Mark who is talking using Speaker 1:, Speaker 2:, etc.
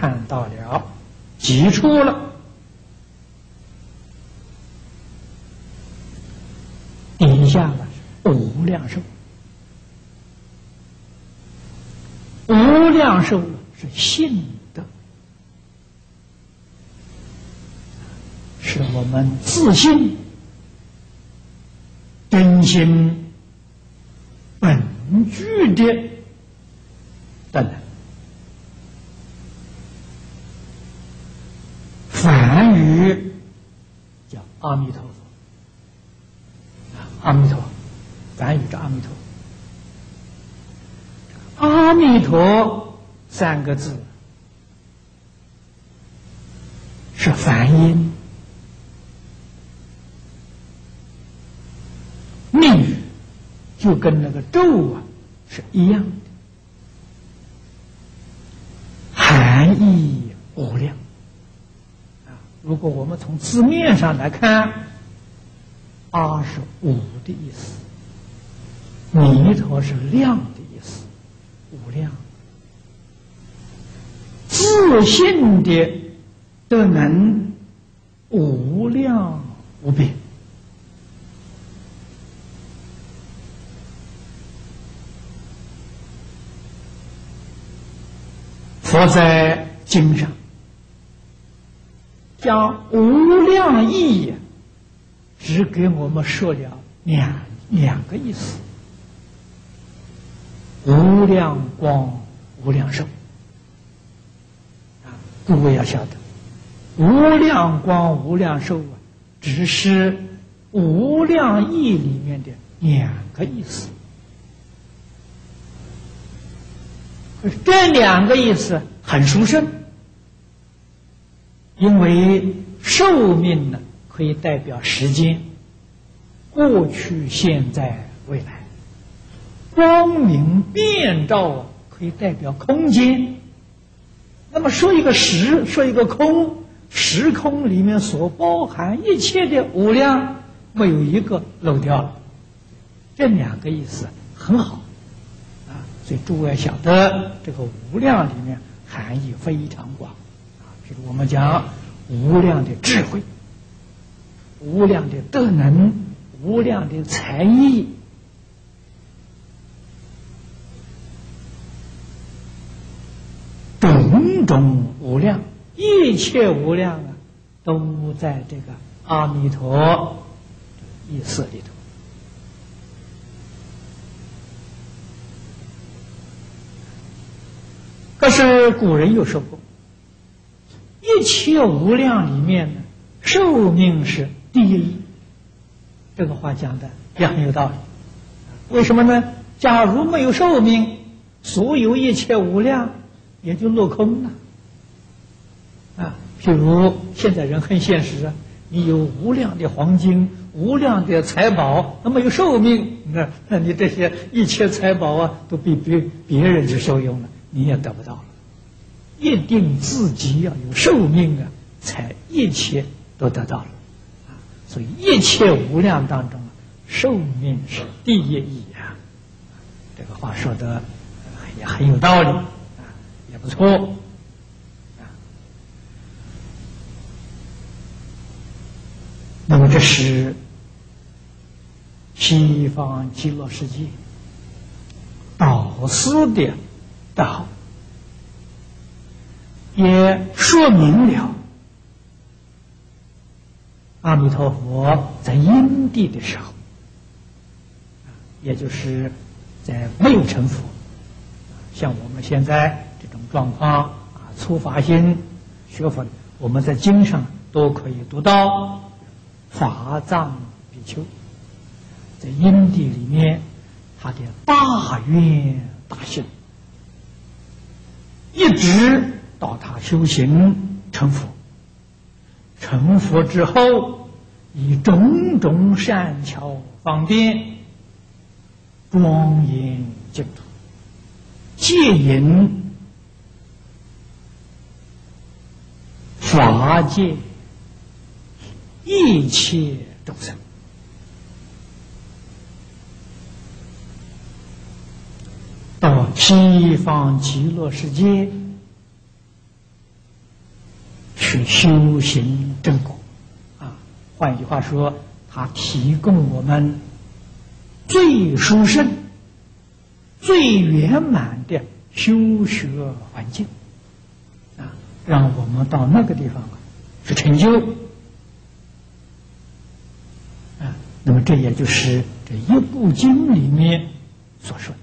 Speaker 1: 看到了挤出了。底下呢是无量寿，无量寿是信德，是我们自信、真心、本具的德能。梵语叫阿弥陀佛。阿弥陀，梵语着阿弥陀。阿弥陀三个字是梵音，密语就跟那个咒啊是一样的，含义无量。啊，如果我们从字面上来看。阿是五的意思，弥陀是量的意思，无量，自信的德能无量无边。佛在经上将无量义。只给我们说了两两个意思：无量光、无量寿。啊，各位要晓得，无量光、无量寿啊，只是无量义里面的两个意思。这两个意思很殊胜，因为寿命呢。可以代表时间，过去、现在、未来；光明遍照啊可以代表空间。那么说一个时，说一个空，时空里面所包含一切的无量，没有一个漏掉了。这两个意思很好啊，所以诸位晓得这个无量里面含义非常广我们讲无量的智慧。无量的德能，无量的才艺，种种无量，一切无量啊，都在这个阿弥陀意识里头。可是古人又说过，一切无量里面，寿命是。第一，这个话讲的也很有道理。为什么呢？假如没有寿命，所有一切无量也就落空了。啊，譬如现在人很现实啊，你有无量的黄金、无量的财宝，那没有寿命，那那你这些一切财宝啊，都被别别人去受用了，你也得不到了。一定自己要有寿命啊，才一切都得到了。所以一切无量当中，寿命是第一义啊！这个话说的也很有道理啊，也不错啊。那么这是西方极乐世界导师的道，也说明了。阿弥陀佛在因地的时候，也就是在没有成佛，像我们现在这种状况啊，初发心学佛，我们在经上都可以读到法藏比丘在因地里面他的大愿大信，一直到他修行成佛。成佛之后，以种种善巧方便，庄严净土，戒引法界一切众生，到西方极乐世界是修行正果啊。换句话说，它提供我们最殊胜、最圆满的修学环境啊，让我们到那个地方去成就啊。那么，这也就是这一部经里面所说的。